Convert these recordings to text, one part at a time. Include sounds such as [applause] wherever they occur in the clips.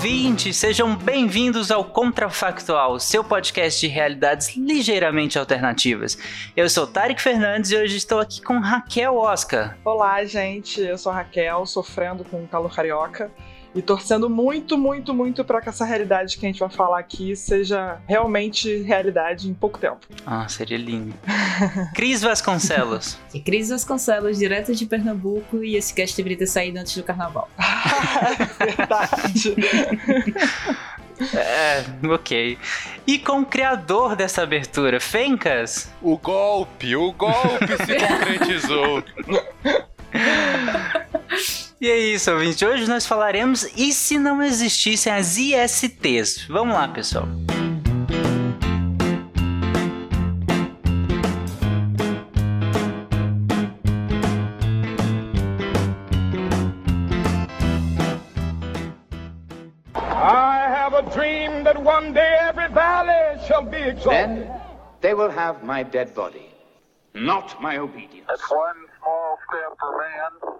ouvintes, sejam bem-vindos ao Contrafactual, seu podcast de realidades ligeiramente alternativas. Eu sou Tarek Fernandes e hoje estou aqui com Raquel Oscar. Olá, gente, eu sou Raquel, sofrendo com calor carioca e torcendo muito, muito, muito para que essa realidade que a gente vai falar aqui seja realmente realidade em pouco tempo. Ah, seria lindo. [laughs] Cris Vasconcelos. E Cris Vasconcelos, direto de Pernambuco, e esse cast deveria ter saído antes do carnaval. [laughs] Verdade. É, ok. E com o criador dessa abertura, Fencas? O golpe, o golpe se [laughs] concretizou. E é isso, ouvinte. Hoje nós falaremos e se não existissem as ISTs. Vamos lá, pessoal. I have a dream that one day every valley shall be exalted. Then they will have my dead body, not my obedience. It's one small step for man,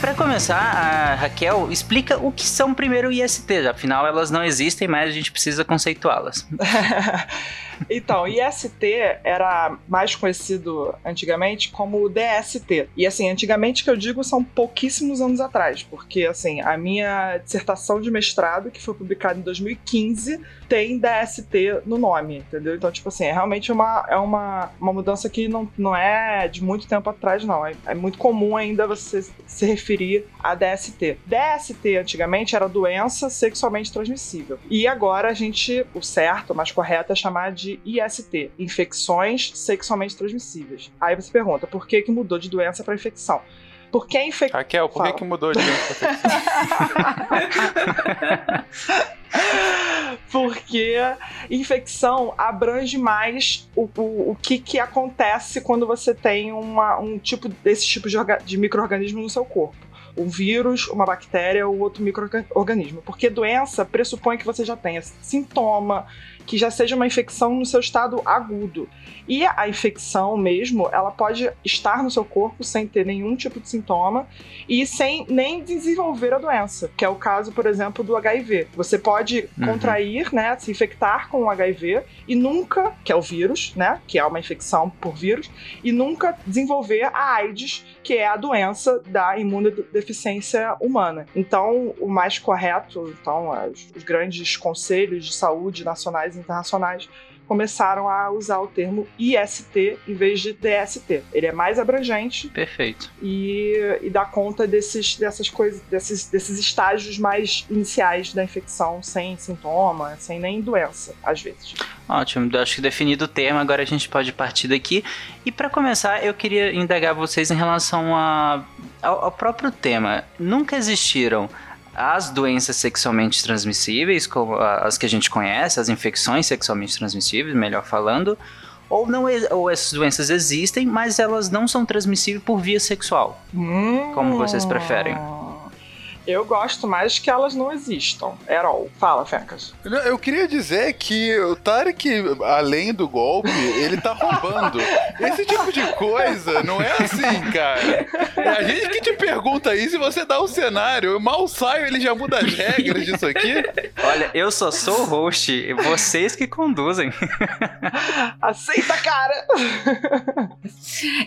Para começar, a Raquel explica o que são primeiro ISTs. Afinal, elas não existem, mas a gente precisa conceituá-las. [laughs] Então, IST era mais conhecido antigamente como DST. E assim, antigamente que eu digo são pouquíssimos anos atrás, porque assim, a minha dissertação de mestrado, que foi publicada em 2015, tem DST no nome, entendeu? Então, tipo assim, é realmente uma, é uma, uma mudança que não, não é de muito tempo atrás, não. É, é muito comum ainda você se referir a DST. DST antigamente era doença sexualmente transmissível. E agora a gente, o certo, o mais correto é chamar de IST, infecções sexualmente transmissíveis. Aí você pergunta, por que, que mudou de doença para infecção? Porque a infecção. Raquel, por que, que mudou de doença pra infecção? [laughs] Porque infecção abrange mais o, o, o que, que acontece quando você tem uma, um tipo desse tipo de, de microorganismo no seu corpo um vírus, uma bactéria ou outro microorganismo. Porque doença pressupõe que você já tenha sintoma, que já seja uma infecção no seu estado agudo. E a infecção mesmo, ela pode estar no seu corpo sem ter nenhum tipo de sintoma e sem nem desenvolver a doença, que é o caso, por exemplo, do HIV. Você pode uhum. contrair, né, se infectar com o HIV e nunca, que é o vírus, né, que é uma infecção por vírus, e nunca desenvolver a AIDS, que é a doença da imunodeficiência humana. Então, o mais correto, então, os grandes conselhos de saúde nacionais e internacionais começaram a usar o termo IST em vez de DST. Ele é mais abrangente. Perfeito. E, e dá conta desses, dessas coisas, desses, desses estágios mais iniciais da infecção, sem sintoma, sem nem doença, às vezes. Ótimo, acho que definido o termo, agora a gente pode partir daqui. E para começar, eu queria indagar vocês em relação a, ao, ao próprio tema. Nunca existiram as doenças sexualmente transmissíveis, como as que a gente conhece, as infecções sexualmente transmissíveis, melhor falando, ou não ou essas doenças existem, mas elas não são transmissíveis por via sexual. Hum. Como vocês preferem? Eu gosto mais que elas não existam. Erol, fala, Fecas. Eu queria dizer que o Tarek, além do golpe, ele tá roubando. Esse tipo de coisa não é assim, cara. É a gente que te pergunta isso e você dá o um cenário. Eu mal saio, ele já muda as regras disso aqui. Olha, eu só sou o host, vocês que conduzem. Aceita, cara!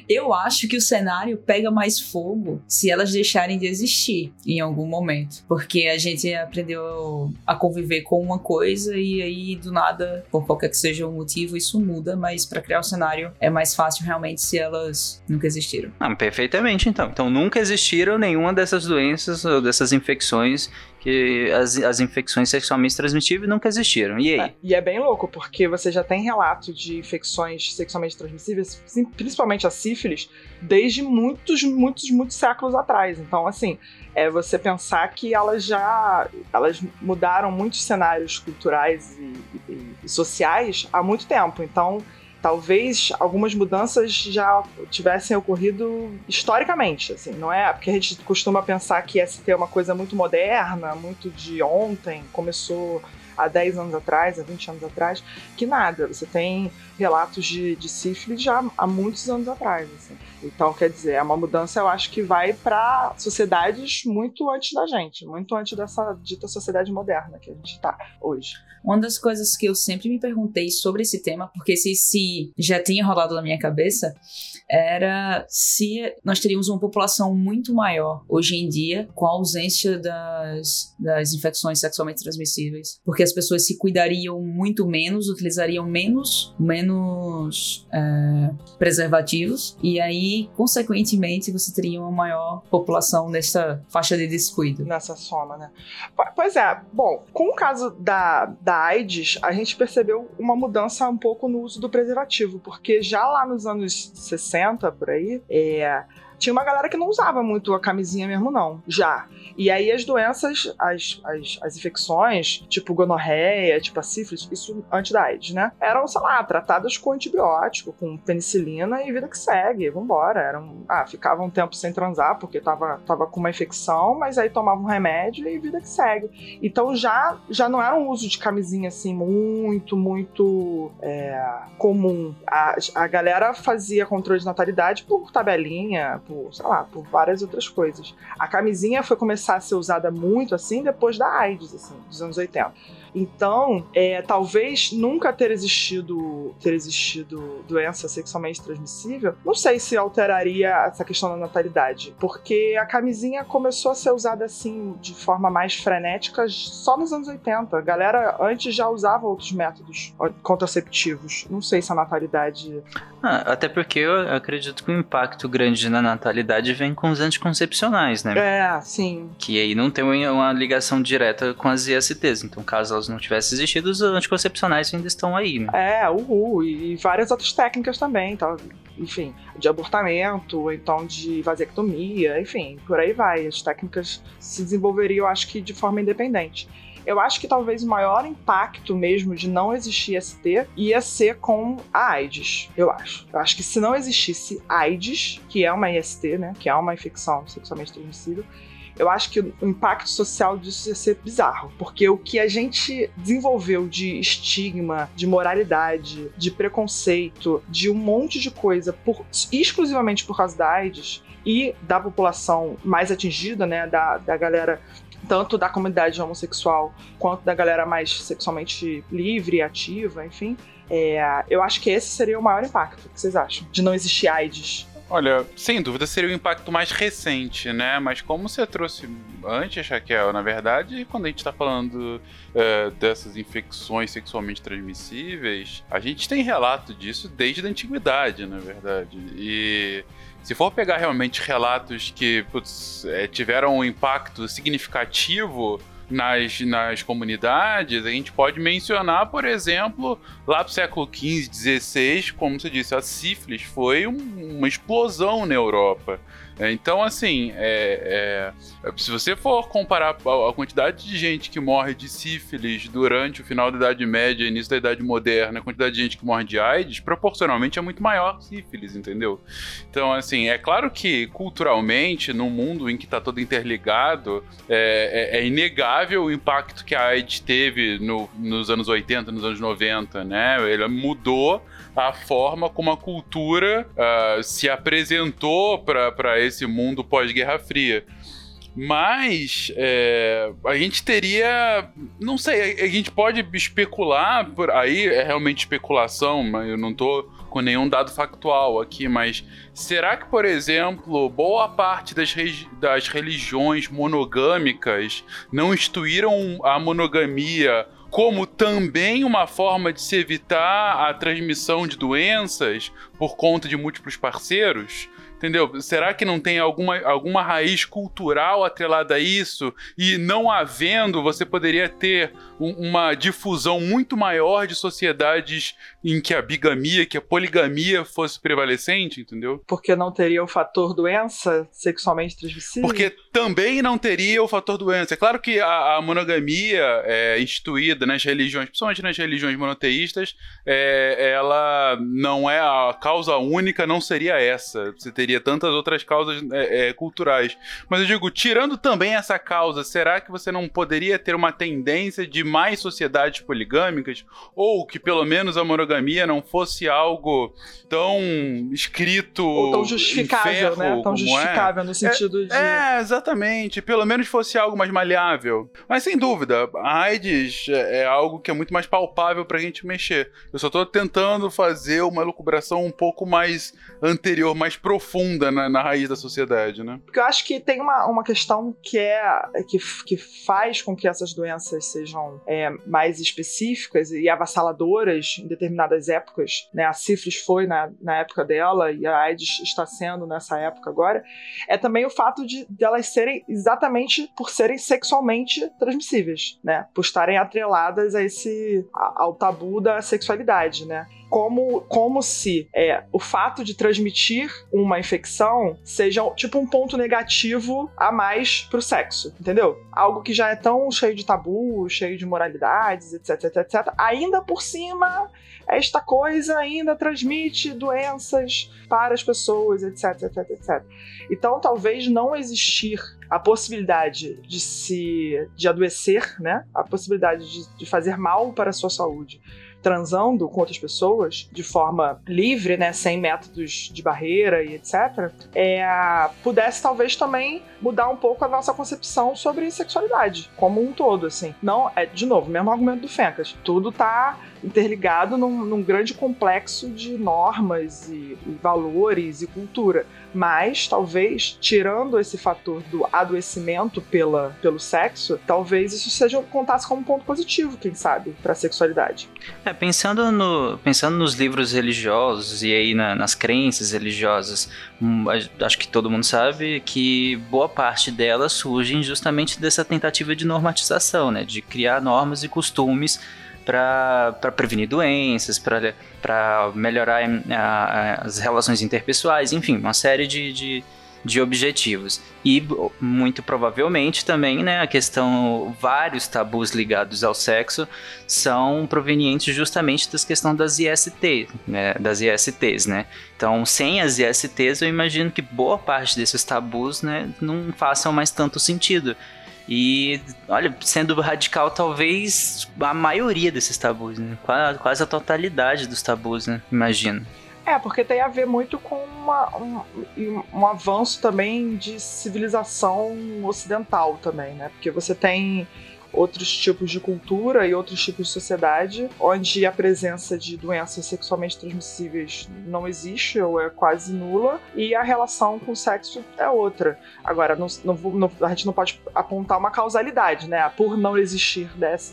Eu acho que o cenário pega mais fogo se elas deixarem de existir em algum momento. Porque a gente aprendeu a conviver com uma coisa e aí do nada, por qualquer que seja o motivo, isso muda, mas para criar o cenário é mais fácil realmente se elas nunca existiram. Ah, perfeitamente então. Então nunca existiram nenhuma dessas doenças ou dessas infecções que as, as infecções sexualmente transmissíveis nunca existiram. E aí? É, e é bem louco, porque você já tem relato de infecções sexualmente transmissíveis, principalmente a sífilis, desde muitos, muitos, muitos séculos atrás. Então, assim, é você pensar que elas já elas mudaram muitos cenários culturais e, e, e sociais há muito tempo. Então, talvez algumas mudanças já tivessem ocorrido historicamente, assim, não é? Porque a gente costuma pensar que ST é uma coisa muito moderna, muito de ontem, começou há 10 anos atrás, há 20 anos atrás, que nada. Você tem relatos de, de sífilis já há muitos anos atrás. Assim. Então, quer dizer, é uma mudança, eu acho que vai para sociedades muito antes da gente, muito antes dessa dita sociedade moderna que a gente está hoje. Uma das coisas que eu sempre me perguntei sobre esse tema, porque se, se já tinha rolado na minha cabeça, era se nós teríamos uma população muito maior hoje em dia com a ausência das, das infecções sexualmente transmissíveis, porque as pessoas se cuidariam muito menos, utilizariam menos, menos é, preservativos, e aí, consequentemente, você teria uma maior população nessa faixa de descuido. Nessa soma, né? Pois é, bom, com o caso da, da AIDS, a gente percebeu uma mudança um pouco no uso do preservativo, porque já lá nos anos 60, por aí, é, tinha uma galera que não usava muito a camisinha mesmo, não. Já. E aí as doenças, as, as, as infecções, tipo gonorreia, tipo a sífilis, isso antes da AIDS, né? Eram, sei lá, tratadas com antibiótico, com penicilina e vida que segue, vambora. Eram, ah, ficava um tempo sem transar porque tava, tava com uma infecção, mas aí tomava um remédio e vida que segue. Então já, já não era um uso de camisinha assim muito, muito é, comum. A, a galera fazia controle de natalidade por tabelinha, por, sei lá, por várias outras coisas. A camisinha foi começar a ser usada muito assim depois da AIDS, assim, dos anos 80. Então, é, talvez nunca ter existido ter existido doença sexualmente transmissível, não sei se alteraria essa questão da natalidade, porque a camisinha começou a ser usada assim de forma mais frenética só nos anos 80. A galera antes já usava outros métodos contraceptivos. Não sei se a natalidade. Ah, até porque eu acredito que o impacto grande na natalidade vem com os anticoncepcionais, né? É, sim. Que aí não tem uma ligação direta com as ISTs. Então, caso elas não tivessem existido, os anticoncepcionais ainda estão aí. Né? É, uhul. E várias outras técnicas também, tá? enfim, de abortamento, então de vasectomia, enfim, por aí vai. As técnicas se desenvolveriam, acho que de forma independente. Eu acho que talvez o maior impacto mesmo de não existir ST ia ser com a AIDS, eu acho. Eu acho que se não existisse AIDS, que é uma IST, né, que é uma infecção sexualmente transmissível, eu acho que o impacto social disso ia ser bizarro. Porque o que a gente desenvolveu de estigma, de moralidade, de preconceito, de um monte de coisa, por, exclusivamente por causa da AIDS e da população mais atingida, né, da, da galera tanto da comunidade homossexual quanto da galera mais sexualmente livre, ativa, enfim. É, eu acho que esse seria o maior impacto. O que vocês acham? De não existir AIDS Olha, sem dúvida seria o impacto mais recente, né? Mas como você trouxe antes, Raquel, na verdade, quando a gente está falando uh, dessas infecções sexualmente transmissíveis, a gente tem relato disso desde a antiguidade, na verdade. E se for pegar realmente relatos que putz, é, tiveram um impacto significativo nas, nas comunidades, a gente pode mencionar, por exemplo, lá do século XV, XVI, como você disse, a sífilis foi um, uma explosão na Europa. É, então, assim, é, é, se você for comparar a, quantidade de gente que morre de sífilis durante o final da Idade Média e início da Idade Moderna, a quantidade de gente que morre de AIDS, proporcionalmente é muito maior sífilis, entendeu? Então, assim, é claro que culturalmente, num mundo em que está todo interligado, é, é, é, inegável o impacto que a AIDS teve no, nos anos 80, nos anos 90, né? Ele mudou a forma como a cultura uh, se apresentou para esse mundo pós-Guerra Fria. Mas é, a gente teria. Não sei, a, gente pode especular, por aí é realmente especulação, mas eu não tô com nenhum dado factual aqui, mas será que, por exemplo, boa parte das, das religiões monogâmicas não instituíram a monogamia como também uma forma de se evitar a transmissão de doenças por conta de múltiplos parceiros. Entendeu? Será que não tem alguma, alguma raiz cultural atrelada a isso? E não havendo, você poderia ter um, uma difusão muito maior de sociedades em que a bigamia, que a poligamia fosse prevalecente, entendeu? Porque não teria o fator doença sexualmente transmissível? Porque também não teria o fator doença. É claro que a, a monogamia é, instituída nas religiões, principalmente nas religiões monoteístas, é, ela não é a causa única, não seria essa. Você teria tantas outras causas é, é, culturais. Mas eu digo, tirando também essa causa, será que você não poderia ter uma tendência de mais sociedades poligâmicas? Ou que pelo menos a monogamia não fosse algo tão escrito. Ou tão justificável, né? Tão é? justificável no sentido de. É, exatamente. Pelo menos fosse algo mais maleável. Mas sem dúvida, a AIDS é é algo que é muito mais palpável pra gente mexer. Eu só tô tentando fazer uma elucubração um pouco mais anterior, mais profunda na, na raiz da sociedade, né? Porque eu acho que tem uma, uma questão que é que, que faz com que essas doenças sejam é, mais específicas e avassaladoras em determinadas épocas, né? A sífilis foi na, na época dela e a AIDS está sendo nessa época agora, é também o fato de delas serem exatamente por serem sexualmente transmissíveis, né? Por estarem atreladas a esse ao tabu da sexualidade, né? Como, como se é, o fato de transmitir uma infecção seja tipo um ponto negativo a mais pro sexo, entendeu? Algo que já é tão cheio de tabu, cheio de moralidades, etc, etc, etc. Ainda por cima, esta coisa ainda transmite doenças para as pessoas, etc, etc, etc. Então, talvez não existir a possibilidade de se de adoecer, né? A possibilidade de, de fazer mal para a sua saúde transando com outras pessoas de forma livre, né, sem métodos de barreira e etc, é, pudesse talvez também mudar um pouco a nossa concepção sobre sexualidade como um todo, assim. Não é de novo, mesmo argumento do Fencas. Tudo tá interligado num, num grande complexo de normas e, e valores e cultura. Mas talvez, tirando esse fator do adoecimento pela, pelo sexo, talvez isso seja contasse como um ponto positivo, quem sabe, para a sexualidade. É, pensando, no, pensando nos livros religiosos e aí na- nas crenças religiosas, hum, acho que todo mundo sabe que boa parte delas surgem justamente dessa tentativa de normatização, né? De criar normas e costumes para prevenir doenças, para melhorar a- as relações interpessoais, enfim, uma série de, de, de objetivos. E muito provavelmente também, né, a questão, vários tabus ligados ao sexo são provenientes justamente das questões das IST, né, das ISTs, né? Então, sem as ISTs, eu imagino que boa parte desses tabus, né, não façam mais tanto sentido. E, olha, sendo radical, talvez a maioria desses tabus, né? Quase, a totalidade dos tabus, né? Imagino. É, porque tem a ver muito com uma- um, um avanço também de civilização ocidental também, né? Porque você tem outros tipos de cultura e outros tipos de sociedade onde a presença de doenças sexualmente transmissíveis não existe ou é quase nula e a relação com o sexo é outra. Agora, não, não não- a gente não pode apontar uma causalidade, né? Por não existir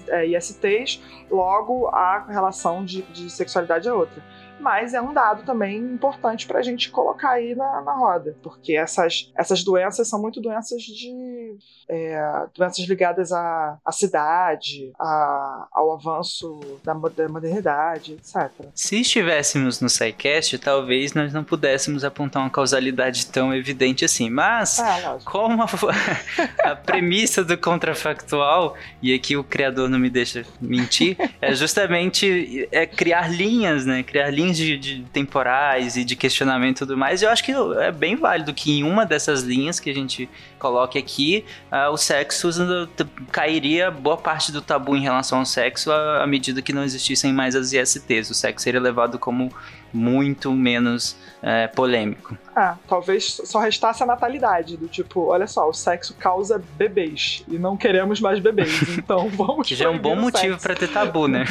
é, ISTs, logo a relação de, de sexualidade é outra mas é um dado também importante para a gente colocar aí na, na roda, porque essas, essas doenças são muito doenças de é, doenças ligadas à, à cidade, à- ao avanço da, da modernidade, etc. Se estivéssemos no SciCast, talvez nós não pudéssemos apontar uma causalidade tão evidente assim. Mas, É, como a, [laughs] a premissa do contrafactual, e aqui o criador não me deixa mentir, é justamente é criar linhas, né? Criar linhas de, de temporais e de questionamento e tudo mais. Eu acho que é bem válido que em uma dessas linhas que a gente coloque aqui, ah, o sexo uh, cairia boa parte do tabu em relação ao sexo à, à medida que não existissem mais as ISTs. O sexo seria levado como muito menos eh, polêmico. Ah, talvez só restasse a natalidade, do tipo, olha só, o sexo causa bebês e não queremos mais bebês, [laughs] então vamos Que já é um bom motivo pra ter tabu, né?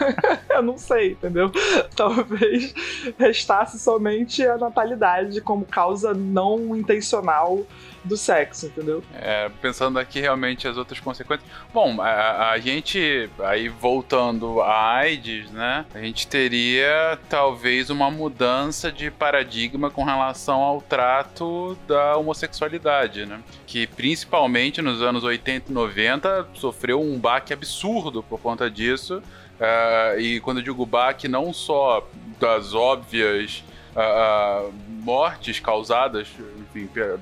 [laughs] Eu não sei, entendeu? [laughs] Talvez restasse somente a natalidade como causa não intencional do sexo, entendeu? É, pensando aqui realmente as outras consequências. Bom, a, a gente, aí voltando à AIDS, né? A gente teria talvez uma mudança de paradigma com relação ao trato da homossexualidade, né? Que principalmente nos anos 80 e 90 sofreu um baque absurdo por conta disso. Uh, e quando eu digo baque, não só das óbvias uh, uh, mortes causadas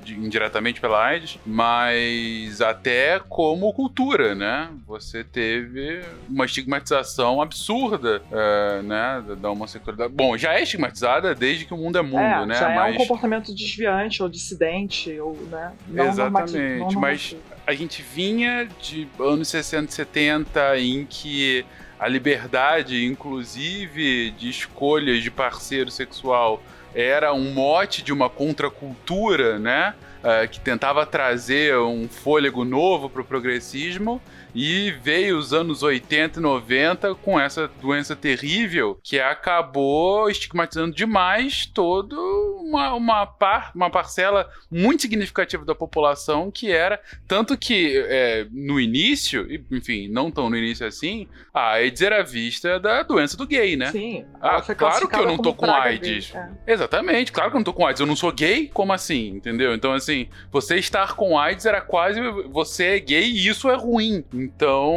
indiretamente pela AIDS, mas até como cultura, né? Você teve uma estigmatização absurda, uh, né, da homossexualidade. Bom, já é estigmatizada desde que o mundo é mundo, é, né? Já mas... é um comportamento desviante ou dissidente, ou, né? Não Exatamente, não mas a gente vinha de anos 60 e 70 em que a liberdade, inclusive de escolhas de parceiro sexual, era um mote de uma contracultura, né? Uh, que tentava trazer um fôlego novo para o progressismo e veio os anos 80 e 90 com essa doença terrível que acabou estigmatizando demais toda uma, uma, par, uma parcela muito significativa da população que era. Tanto que é, no início, enfim, não tão no início assim, a AIDS era vista da doença do gay, né? Sim. Ah, claro que eu não tô com AIDS. É. Exatamente, claro que eu não tô com AIDS. Eu não sou gay? Como assim? Entendeu? Então, assim, você estar com AIDS era quase você é gay e isso é ruim. Então,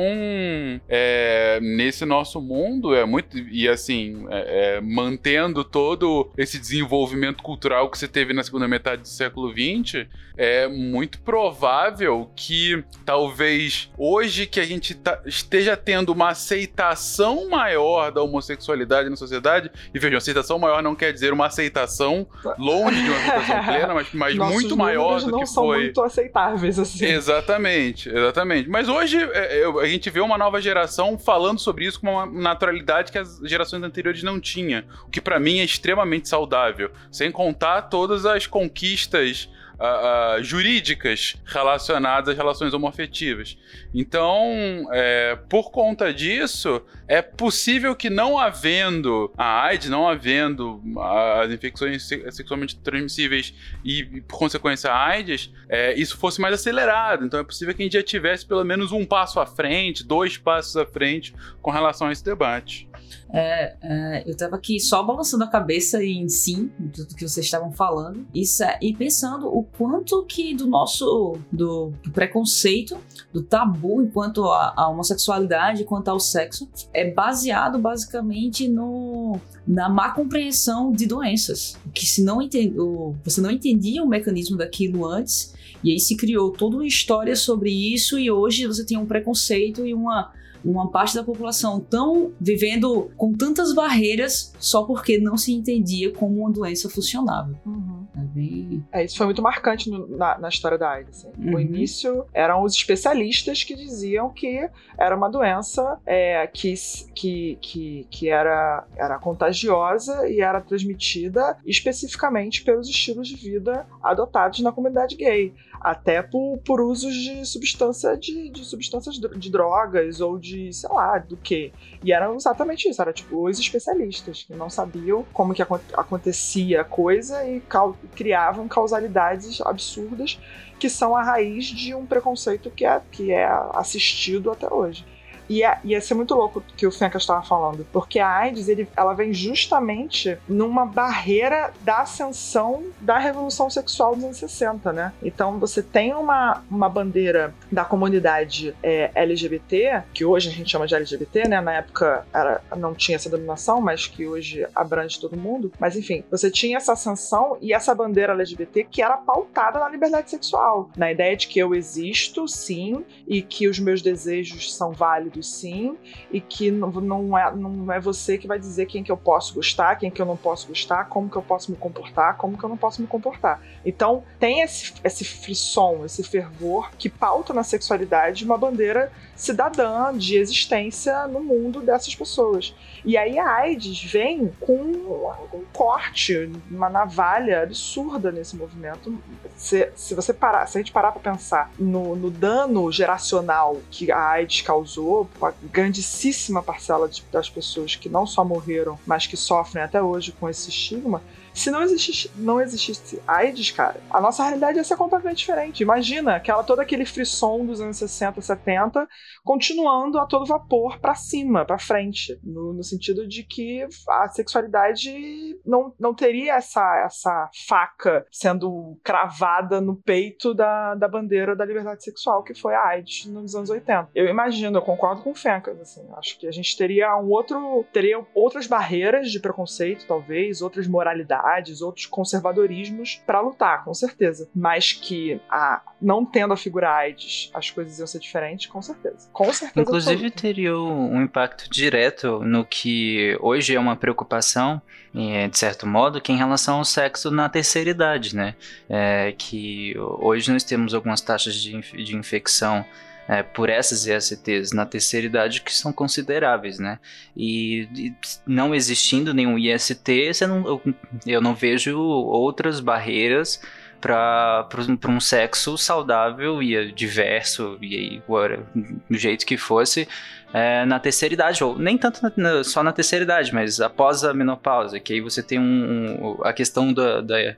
é, nesse nosso mundo é muito. E assim, é, é, mantendo todo esse desenvolvimento cultural que você teve na segunda metade do século XX, é muito provável que talvez hoje que a gente tá, esteja tendo uma aceitação maior da homossexualidade na sociedade, e vejam, aceitação maior não quer dizer uma aceitação longe de uma aceitação plena, mas, mas muito maior do não que são foi. muito aceitáveis, assim. Exatamente, exatamente. Mas hoje é, a gente vê uma nova geração falando sobre isso com uma naturalidade que as gerações anteriores não tinham, o que para mim é extremamente saudável. Sem contar todas as conquistas uh, uh, jurídicas relacionadas às relações homoafetivas. Então, é, por conta disso, é possível que não havendo a AIDS, não havendo as infecções sexualmente transmissíveis e, por consequência, a AIDS, é, isso fosse mais acelerado. Então, é possível que a gente já tivesse pelo menos um passo à frente, dois passos à frente com relação a esse debate. É, é, eu tava aqui só balançando a cabeça em sim, tudo que vocês estavam falando, isso é, e pensando o quanto que do nosso do, do preconceito, do tabu enquanto a, a, homossexualidade, quanto ao sexo, é baseado basicamente no na má compreensão de doenças, que se não entende, você não entendia o mecanismo daquilo antes, e aí se criou toda uma história sobre isso e hoje você tem um preconceito e uma uma parte da população tão vivendo com tantas barreiras só porque não se entendia como uma doença funcionava. Uhum. Bem... é, isso foi muito marcante no, na, na, história da AIDS. Assim. Uhum. No início eram os especialistas que diziam que era uma doença é, que, que, que, que era, era contagiosa e era transmitida especificamente pelos estilos de vida adotados na comunidade gay até por, por usos de substância de, de substâncias de drogas ou de, sei lá, do que. E era exatamente isso, era tipo os especialistas que não sabiam como que acontecia a coisa e criavam causalidades absurdas que são a raiz de um preconceito que é, que é assistido até hoje. E ia, ia ser muito louco que o Fencas estava falando, porque a AIDS ele, ela vem justamente numa barreira da ascensão da revolução sexual dos anos 60, né? Então você tem uma, uma bandeira da comunidade é, LGBT, que hoje a gente chama de LGBT, né? Na época era, não tinha essa denominação, mas que hoje abrange todo mundo. Mas enfim, você tinha essa ascensão e essa bandeira LGBT que era pautada na liberdade sexual, na ideia de que eu existo, sim, e que os meus desejos são válidos sim, e que não, não, é, não é você que vai dizer quem que eu posso gostar, quem que eu não posso gostar, como que eu posso me comportar, como que eu não posso me comportar. Então tem esse, esse frisson, esse fervor que pauta na sexualidade uma bandeira cidadã de existência no mundo dessas pessoas. E aí a AIDS vem com um corte, uma navalha absurda nesse movimento. Se, se você parar, se a gente parar para pensar no, no, dano geracional que a AIDS causou, a grandíssima parcela de, das pessoas que não só morreram, mas que sofrem até hoje com esse estigma, Se não existisse, não existisse AIDS, cara, a nossa realidade ia ser completamente diferente. Imagina aquela, todo aquele frisson dos anos 60, 70, continuando a todo vapor para cima, para frente. No, no, sentido de que a sexualidade não, não teria essa, essa faca sendo cravada no peito da, da bandeira da liberdade sexual, que foi a AIDS nos anos 80. Eu imagino, eu concordo com o Fencas, assim, acho que a gente teria um outro, teria outras barreiras de preconceito, talvez, outras moralidades, outros conservadorismos para lutar, com certeza. Mas que a, não tendo a figura AIDS, as coisas iam ser diferentes, com certeza. Com certeza. Inclusive absoluta. teria um impacto direto no que hoje é uma preocupação, de certo modo, que é em relação ao sexo na terceira idade, né? É, que hoje nós temos algumas taxas de, de infecção é, por essas ISTs na terceira idade que são consideráveis, né? E, e não existindo nenhum IST, não, eu, eu não vejo outras barreiras para um sexo saudável e diverso e aí, do jeito que fosse é, na terceira idade ou nem tanto na, só na terceira idade mas após a menopausa que aí você tem um, um a questão da, da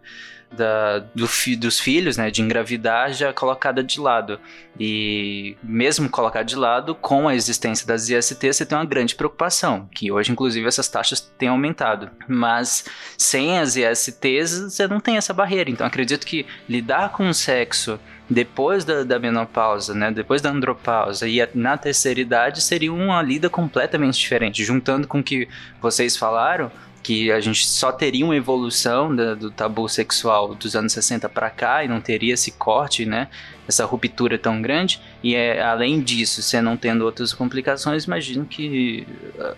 da, do fi, dos filhos, né, de engravidar já colocada de lado. E mesmo colocada de lado, com a existência das IST, você tem uma grande preocupação, que hoje, inclusive, essas taxas têm aumentado. Mas sem as ISTs, você não tem essa barreira. Então, acredito que lidar com o sexo depois da, da, menopausa, né, depois da andropausa e na terceira idade seria uma lida completamente diferente. Juntando com o que vocês falaram, que a gente só teria uma evolução da, do tabu sexual dos anos 60 para cá e não teria esse corte, né? Essa ruptura tão grande. E é, além disso, você não tendo outras complicações, imagino que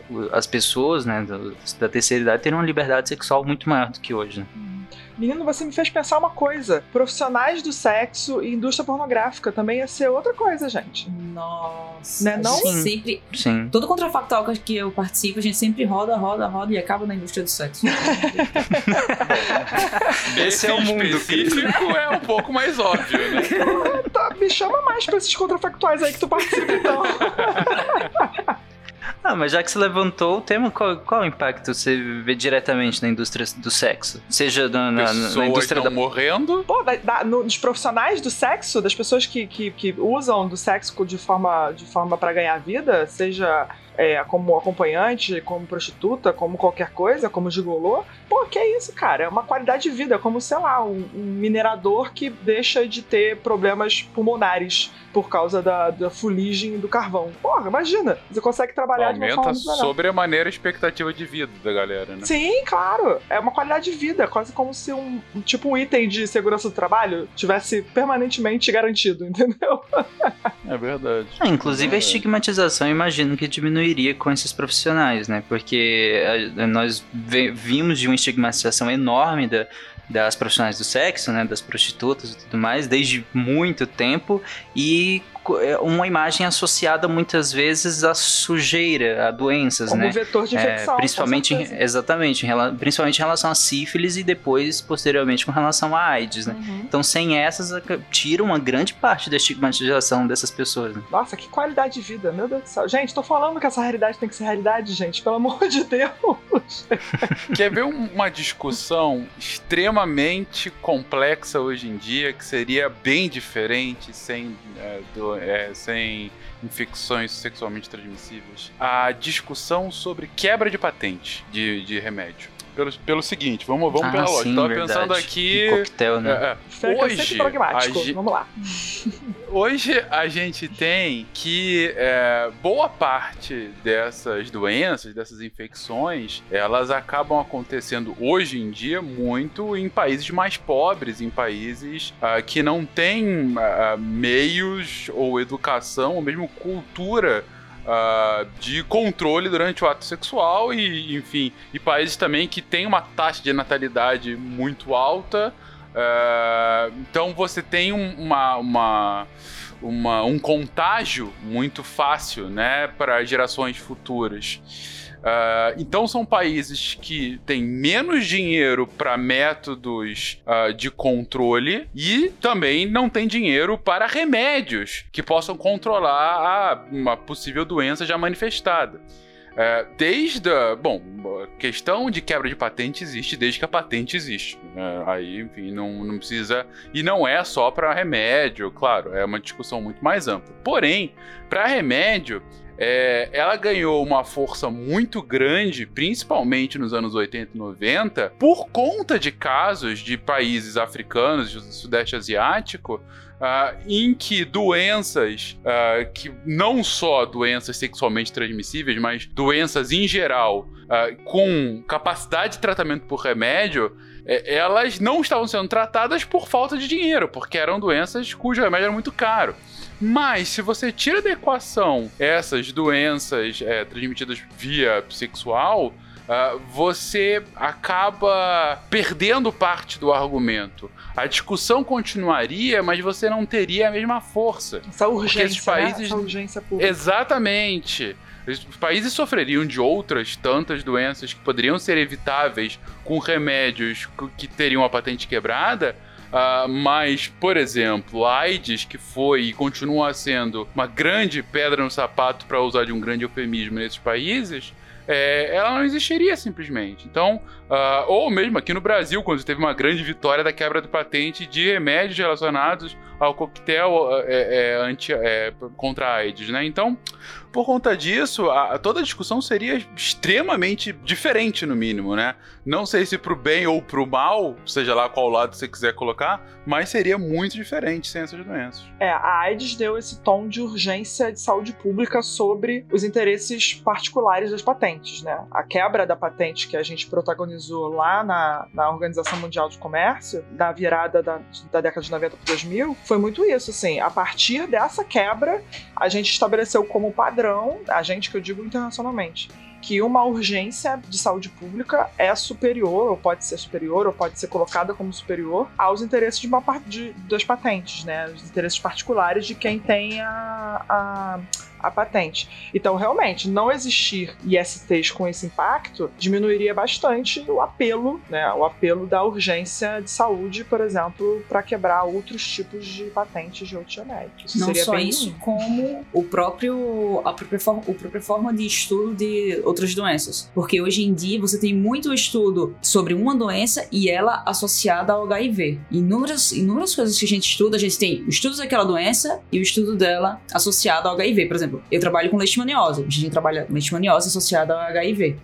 uh, as pessoas né, da terceira idade teriam uma liberdade sexual muito maior do que hoje. Né? Menino, você me fez pensar uma coisa. Profissionais do sexo e indústria pornográfica também ia ser outra coisa, gente. Nossa. Né, não? Sim. Sempre. Sim. Todo contrafactual que eu participo, a gente sempre roda, roda, roda e acaba na indústria do sexo. [laughs] Esse é o mundo específico é um pouco mais óbvio, né? tá, me chama mais pra esses contrafactuais aí que tu participa, então. [laughs] Ah, mas já que você levantou o tema, qual, qual o impacto você vê diretamente na indústria do sexo? Seja na, na, na indústria da... morrendo? Pô, da, da, no, dos profissionais do sexo, das pessoas que, que, que usam do sexo de forma, de forma para ganhar vida, seja é, como acompanhante, como prostituta, como qualquer coisa, como gigolô, pô, que é isso, cara? É uma qualidade de vida, como, sei lá, um, um minerador que deixa de ter problemas pulmonares por causa da, da fuligem do carvão. Porra, imagina, você consegue trabalhar Aumenta de uma forma Aumenta sobremaneira a expectativa de vida da galera, né? Sim, claro. É uma qualidade de vida, quase como se um, tipo um item de segurança do trabalho tivesse permanentemente garantido, [laughs] entendeu? É verdade. É, inclusive a estigmatização, imagino que diminuiria com esses profissionais, né? Porque nós vimos de uma estigmatização enorme da, das profissionais do sexo, né, das prostitutas e tudo mais, desde muito tempo e uma imagem associada muitas vezes à sujeira, a doenças, Como né? vetor de infecção. É, principalmente, em, exatamente, em, principalmente em relação à sífilis e depois, posteriormente, com relação à AIDS, né? Uhum. Então, sem essas, tira uma grande parte da estigmatização dessas pessoas. Né? Nossa, que qualidade de vida, meu Deus do céu. Gente, tô falando que essa realidade tem que ser realidade, gente, pelo amor de Deus. [laughs] Quer ver uma discussão extremamente complexa hoje em dia, que seria bem diferente sem é, do, é, sem infecções sexualmente transmissíveis, a discussão sobre quebra de patente de, de remédio pelo, pelo seguinte, vamos, vamos ah, pela lógica. Sim, Tava verdade. pensando aqui. coquetel, né? É, é. Hoje, a vamos lá. [laughs] Hoje a gente tem que é, boa parte dessas doenças, dessas infecções, elas acabam acontecendo hoje em dia muito em países mais pobres, em países uh, que não têm uh, meios ou educação, ou mesmo cultura uh, de controle durante o ato sexual e, enfim, e países também que têm uma taxa de natalidade muito alta. Uh, então você tem uma, uma, uma, um contágio muito fácil né, para gerações futuras. Uh, então são países que têm menos dinheiro para métodos uh, de controle e também não têm dinheiro para remédios que possam controlar a, uma possível doença já manifestada. É, desde bom, a questão de quebra de patente existe desde que a patente existe. né? aí, enfim, não, não precisa. E não é só para remédio, claro, é uma discussão muito mais ampla. Porém, para remédio, é, ela ganhou uma força muito grande, principalmente nos anos 80 e 90, por conta de casos de países africanos, do Sudeste Asiático, ah, em que doenças, ah, que não só doenças sexualmente transmissíveis, mas doenças em geral, ah, com capacidade de tratamento por remédio, eh, elas não estavam sendo tratadas por falta de dinheiro, porque eram doenças cujo remédio era muito caro. Mas se você tira da equação essas doenças é, transmitidas via sexual, Uh, você acaba perdendo parte do argumento. A discussão continuaria, mas você não teria a mesma força. Essa urgência, esses países- né? Essa urgência pública. Exatamente. Os países sofreriam de outras tantas doenças que poderiam ser evitáveis com remédios que- que teriam a patente quebrada. Ah, mas, por exemplo, a AIDS, que foi e continua sendo uma grande pedra no sapato, para usar de um grande eufemismo nesses países, é, ela não existiria simplesmente. Então, ah, ou mesmo aqui no Brasil, quando teve uma grande vitória da quebra do patente de remédios relacionados ao coquetel é, é, anti, é, contra a AIDS, né? Então, por conta disso, a- toda a discussão seria extremamente diferente, no mínimo, né? Não sei se pro bem ou pro mal, seja lá qual lado você quiser colocar, mas seria muito diferente sem essas doenças. É, a AIDS deu esse tom de urgência de saúde pública sobre os interesses particulares das patentes, né? A quebra da patente que a gente protagonizou lá na, na Organização Mundial de Comércio, da virada da, da década de 90 para 2000, foi muito isso, assim. A partir dessa quebra, a gente estabeleceu como padrão, a gente que eu digo internacionalmente, que uma urgência de saúde pública é superior, ou pode ser superior, ou pode ser colocada como superior aos interesses de uma parte de- das patentes, né? Os interesses particulares de quem tem a, a, a patente. Então, realmente, não existir ISTs com esse impacto diminuiria bastante o apelo, né? O apelo da urgência de saúde, por exemplo, para quebrar outros tipos de patentes de outros remédios. Não Seria só bem isso, ruim. como o próprio, a própria, forma, a própria forma de estudo de outras doenças. Porque hoje em dia você tem muito estudo sobre uma doença e ela associada ao HIV. Inúmeras, inúmeras coisas que a gente estuda, a gente tem o estudo daquela doença e o estudo dela associado ao HIV. Por exemplo, eu trabalho com leishmaniose, a gente trabalha leishmaniose associada ao HIV.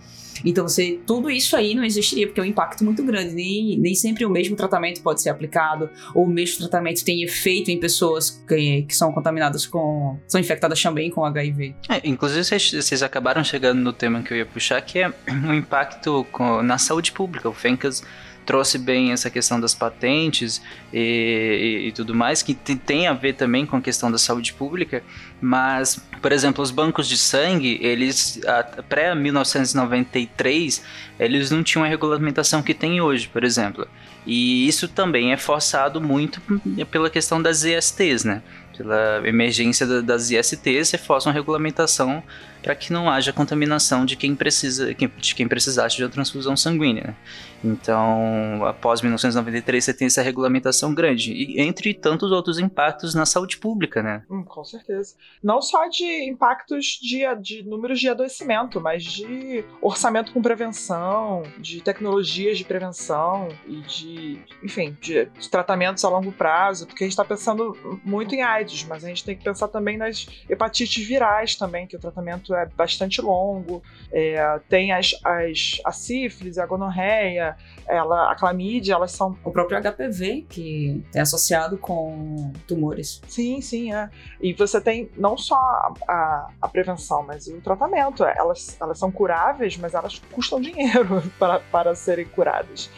Então, você, tudo isso aí não existiria, porque é um impacto muito grande. Nem, nem sempre o mesmo tratamento pode ser aplicado, ou o mesmo tratamento tem efeito em pessoas que, que são contaminadas com. são infectadas também com HIV. É, inclusive, vocês, vocês acabaram chegando no tema que eu ia puxar, que é o impacto com- na saúde pública. O Fencas trouxe bem essa questão das patentes e, e- e tudo mais, que te- tem a ver também com a questão da saúde pública, mas, por exemplo, os bancos de sangue, eles, a- pré-1993, eles não tinham a regulamentação que tem hoje, por exemplo. E isso também é forçado muito pela questão das ISTs, né? Pela emergência da- das ISTs, você força uma regulamentação para que não haja contaminação de quem precisa, de quem precisasse de uma transfusão sanguínea. Então, após 1993, você tem essa regulamentação grande, e entre tantos outros impactos na saúde pública, né? Hum, com certeza. Não só de impactos de, de números de adoecimento, mas de orçamento com prevenção, de tecnologias de prevenção e de, enfim, de, de tratamentos a longo prazo, porque a gente está pensando muito em AIDS, mas a gente tem que pensar também nas hepatites virais também, que o tratamento é bastante longo. É, tem as, as, a sífilis, a gonorreia, ela, a clamídia, elas são O próprio HPV, que é associado com tumores. Sim, sim, é. E você tem não só a, a, a prevenção, mas o tratamento. Elas, elas são curáveis, mas elas custam dinheiro [laughs] para, para serem curadas.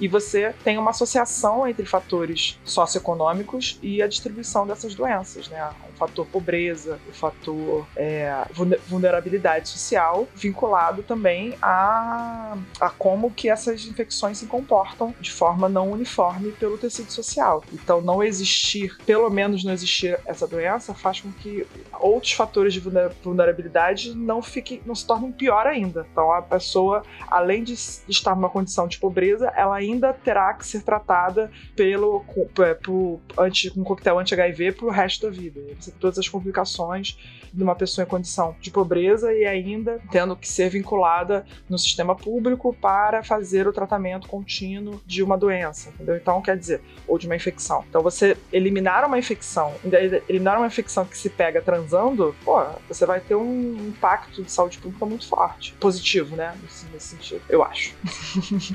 E você tem uma associação entre fatores socioeconômicos e a distribuição dessas doenças, né? Fator pobreza, o fator é, vulne- vulnerabilidade social, vinculado também a, a como que essas infecções se comportam de forma não uniforme pelo tecido social. Então, não existir, pelo menos não existir essa doença, faz com que outros fatores de vulner- vulnerabilidade não fiquem, não se tornem pior ainda. Então, a pessoa, além de estar numa condição de pobreza, ela ainda terá que ser tratada pelo é, por- anti, com coquetel anti-HIV pro resto da vida. Você todas as complicações de uma pessoa em condição de pobreza e ainda tendo que ser vinculada no sistema público para fazer o tratamento contínuo de uma doença, entendeu? Então, quer dizer, ou de uma infecção. Então, você eliminar uma infecção, eliminar uma infecção que se pega transando, pô, você vai ter um impacto de saúde pública muito forte, positivo, né? Nesse, nesse sentido, eu acho.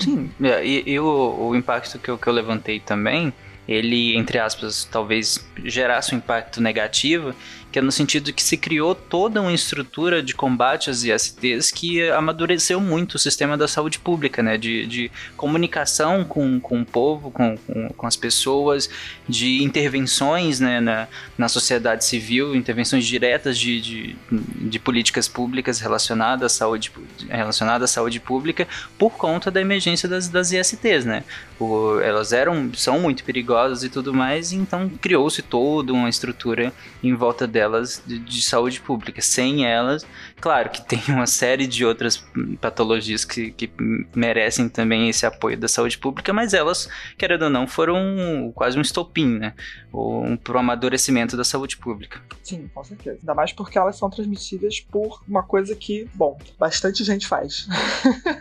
Sim, é, e, e o, o impacto que eu, que eu levantei também ele, entre aspas, talvez gerasse um impacto negativo, que é no sentido que se criou toda uma estrutura de combate às ISTs que amadureceu muito o sistema da saúde pública, né? De, de comunicação com, com o povo, com, com, com as pessoas, de intervenções né, na, na sociedade civil, intervenções diretas de, de, de políticas públicas relacionadas à saúde, relacionadas à saúde pública por conta da emergência das, das ISTs, né? O, elas eram, são muito perigosas e tudo mais, então criou-se toda uma estrutura em volta delas de, de, saúde pública. Sem elas, claro que tem uma série de outras patologias que, que merecem também esse apoio da saúde pública, mas elas, querendo ou não, foram quase um estopim, né? Um, para o amadurecimento da saúde pública. Sim, com certeza. Ainda mais porque elas são transmitidas por uma coisa que, bom, bastante gente faz.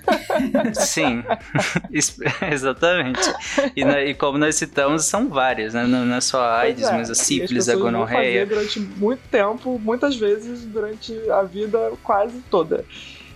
[laughs] Sim, [laughs] exatamente. E, e, como nós citamos, são várias, né? Não, é só a AIDS, é. mas a sífilis, a gonorreia. durante muito tempo, muitas vezes durante a vida quase toda.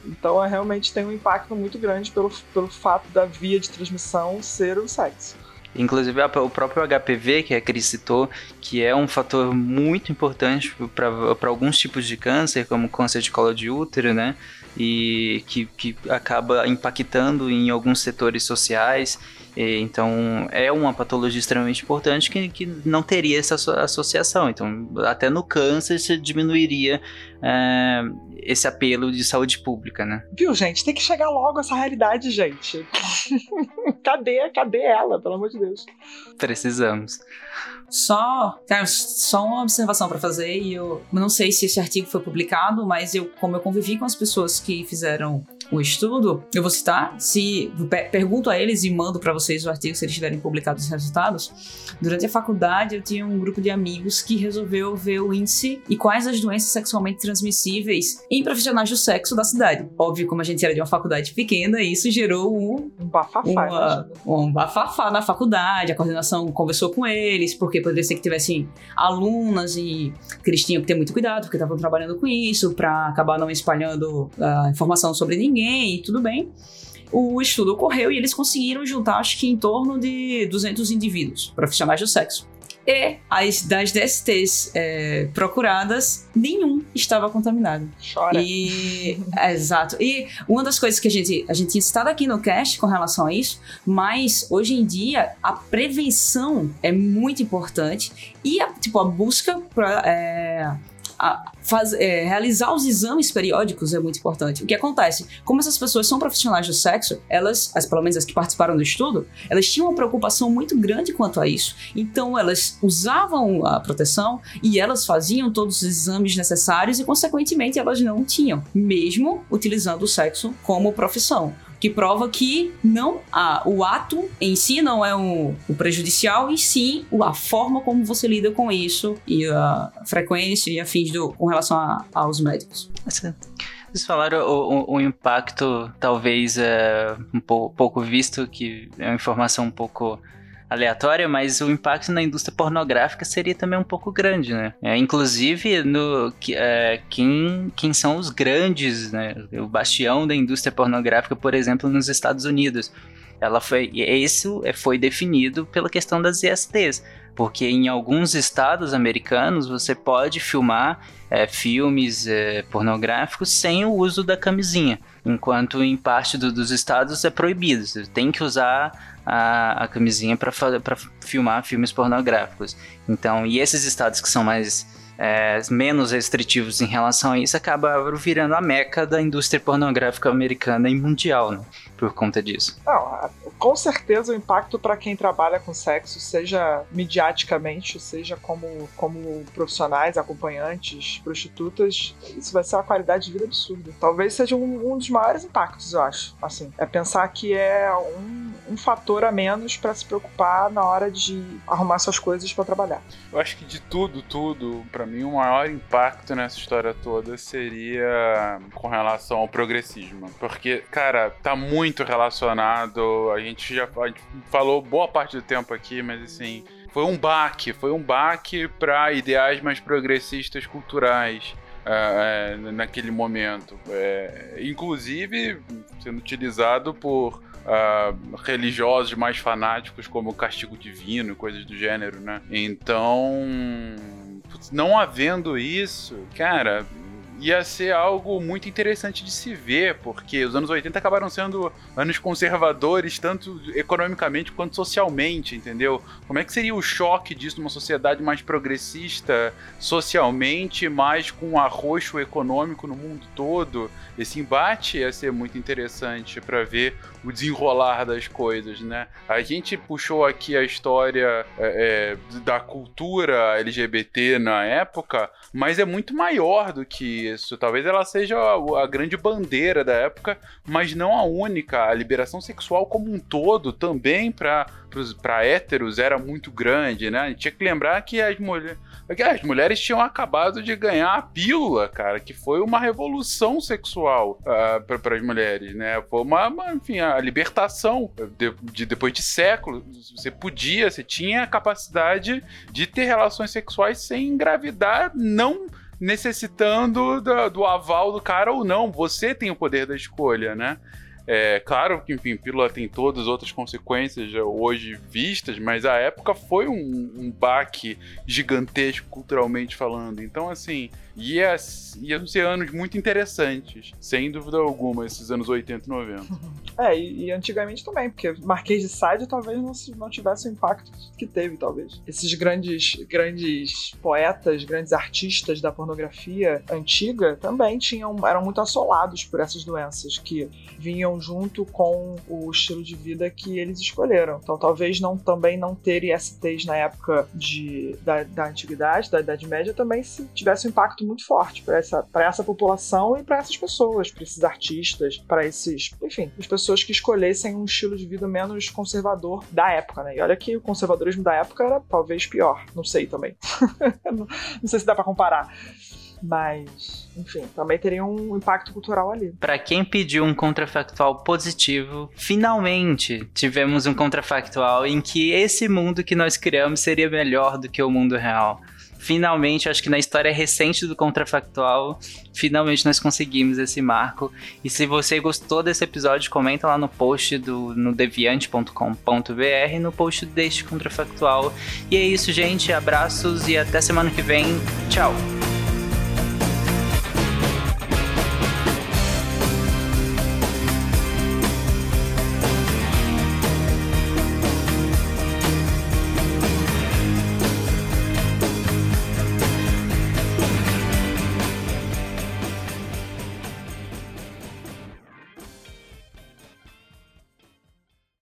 Então, é, realmente tem um impacto muito grande pelo, pelo fato da via de transmissão ser o sexo. Inclusive o próprio HPV, que a Cris citou, que é um fator muito importante para alguns tipos de câncer, como câncer de colo de útero, né? E que, que acaba impactando em alguns setores sociais então, é uma patologia extremamente importante que, que não teria essa associação. Então, até no câncer, você diminuiria é, esse apelo de saúde pública, né? Viu, gente? Tem que chegar logo essa realidade, gente. [laughs] cadê, cadê ela, pelo amor de Deus? Precisamos. Só, cara, só uma observação para fazer e eu não sei se esse artigo foi publicado, mas eu, como eu convivi com as pessoas que fizeram o estudo, eu vou citar, se pergunto a eles e mando para vocês o artigo se eles tiverem publicado os resultados. Durante a faculdade, eu tinha um grupo de amigos que resolveu ver o índice e quais as doenças sexualmente transmissíveis em profissionais do sexo da cidade. Óbvio, como a gente era de uma faculdade pequena, isso gerou um, um bafafá, uma, um bafafá na faculdade. A coordenação conversou com eles, porque poderia ser que tivessem alunas e que eles tinham que ter muito cuidado, porque estavam trabalhando com isso, para acabar não espalhando uh, informação sobre ninguém ninguém e tudo bem. O estudo ocorreu e eles conseguiram juntar, acho que em torno de 200 indivíduos, profissionais do sexo. E as, das DSTs é, procuradas, nenhum estava contaminado. Chora. E, é, exato. E uma das coisas que a gente, a gente tinha citado aqui no cast com relação a isso, mas hoje em dia a prevenção é muito importante e a, tipo, a busca para. É, faz, é, realizar os exames periódicos é muito importante. O que acontece? Como essas pessoas são profissionais do sexo, elas, as, pelo menos as que participaram do estudo, elas tinham uma preocupação muito grande quanto a isso. Então elas usavam a proteção e elas faziam todos os exames necessários e, consequentemente, elas não tinham, mesmo utilizando o sexo como profissão que prova que não a, o ato em si não é um, o prejudicial, e sim a forma como você lida com isso e a frequência e afins do, com relação a, aos médicos. Vocês falaram o, o, o impacto, talvez, é, um pouco, pouco visto, que é uma informação um pouco aleatória, mas o impacto na indústria pornográfica seria também um pouco grande, né? É, inclusive, no, é, quem, quem são os grandes, né? O bastião da indústria pornográfica, por exemplo, nos Estados Unidos. Ela foi, isso foi definido pela questão das ISTs, porque em alguns estados americanos você pode filmar é, filmes é, pornográficos sem o uso da camisinha, enquanto em parte do, dos estados é proibido. Você tem que usar a, a camisinha para filmar filmes pornográficos. Então, e esses estados que são mais é, menos restritivos em relação a isso acabaram virando a meca da indústria pornográfica americana e mundial, né? Por conta disso. Não, com certeza o impacto para quem trabalha com sexo, seja mediaticamente, seja como, como profissionais, acompanhantes, prostitutas, isso vai ser uma qualidade de vida absurda. Talvez seja um, um dos maiores impactos, eu acho. Assim, é pensar que é um, um fator a menos para se preocupar na hora de arrumar suas coisas para trabalhar. Eu acho que de tudo, tudo, para mim o maior impacto nessa história toda seria com relação ao progressismo. Porque, cara, tá muito relacionado. A gente já a gente falou boa parte do tempo aqui, mas assim. Foi um baque, foi um baque para ideais mais progressistas culturais. É, naquele momento. É, inclusive sendo utilizado por uh, religiosos mais fanáticos, como castigo divino e coisas do gênero, né? Então, não havendo isso, cara, ia ser algo muito interessante de se ver, porque os anos 80 acabaram sendo anos conservadores, tanto economicamente quanto socialmente, entendeu? Como é que seria o choque disso numa sociedade mais progressista socialmente, mais com arroxo econômico no mundo todo? Esse embate ia ser muito interessante para ver o desenrolar das coisas, né? A gente puxou aqui a história é, é, da cultura LGBT na época, mas é muito maior do que isso. Talvez ela seja a, a grande bandeira da época, mas não a única. A liberação sexual como um todo também para héteros era muito grande, né? A gente tinha que lembrar que as mulheres as mulheres tinham acabado de ganhar a pílula, cara, que foi uma revolução sexual uh, para as mulheres, né? Foi uma, uma, enfim, a libertação de, de, depois de séculos. Você podia, você tinha a capacidade de ter relações sexuais sem engravidar, não necessitando do, do aval do cara ou não. Você tem o poder da escolha, né? É, claro que, enfim, pílula tem todas as outras consequências hoje vistas, mas a época foi um, um baque gigantesco culturalmente falando. Então, assim, ia, iam ser anos muito interessantes, sem dúvida alguma, esses anos 80 e 90. [laughs] É, e, e, antigamente também, porque Marquês de Sade talvez não, não tivesse o impacto que teve, talvez. Esses grandes, grandes poetas, grandes artistas da pornografia antiga também tinham, eram muito assolados por essas doenças que vinham junto com o estilo de vida que eles escolheram. Então talvez não também não ter ISTs na época de, da, da antiguidade, da Idade Média, também se tivesse um impacto muito forte para essa, essa população e para essas pessoas, para esses artistas, para esses, enfim, as pessoas que escolhessem um estilo de vida menos conservador da época, né? E olha que o conservadorismo da época era talvez pior, não sei também. [laughs] não, sei se dá para comparar. Mas, enfim, também teria um impacto cultural ali. Para quem pediu um contrafactual positivo, finalmente tivemos um contrafactual em que esse mundo que nós criamos seria melhor do que o mundo real finalmente, acho que na história recente do Contrafactual, finalmente nós conseguimos esse marco. E se você gostou desse episódio, comenta lá no post do no deviante.com.br, no post deste Contrafactual. E é isso, gente. Abraços e até semana que vem. Tchau!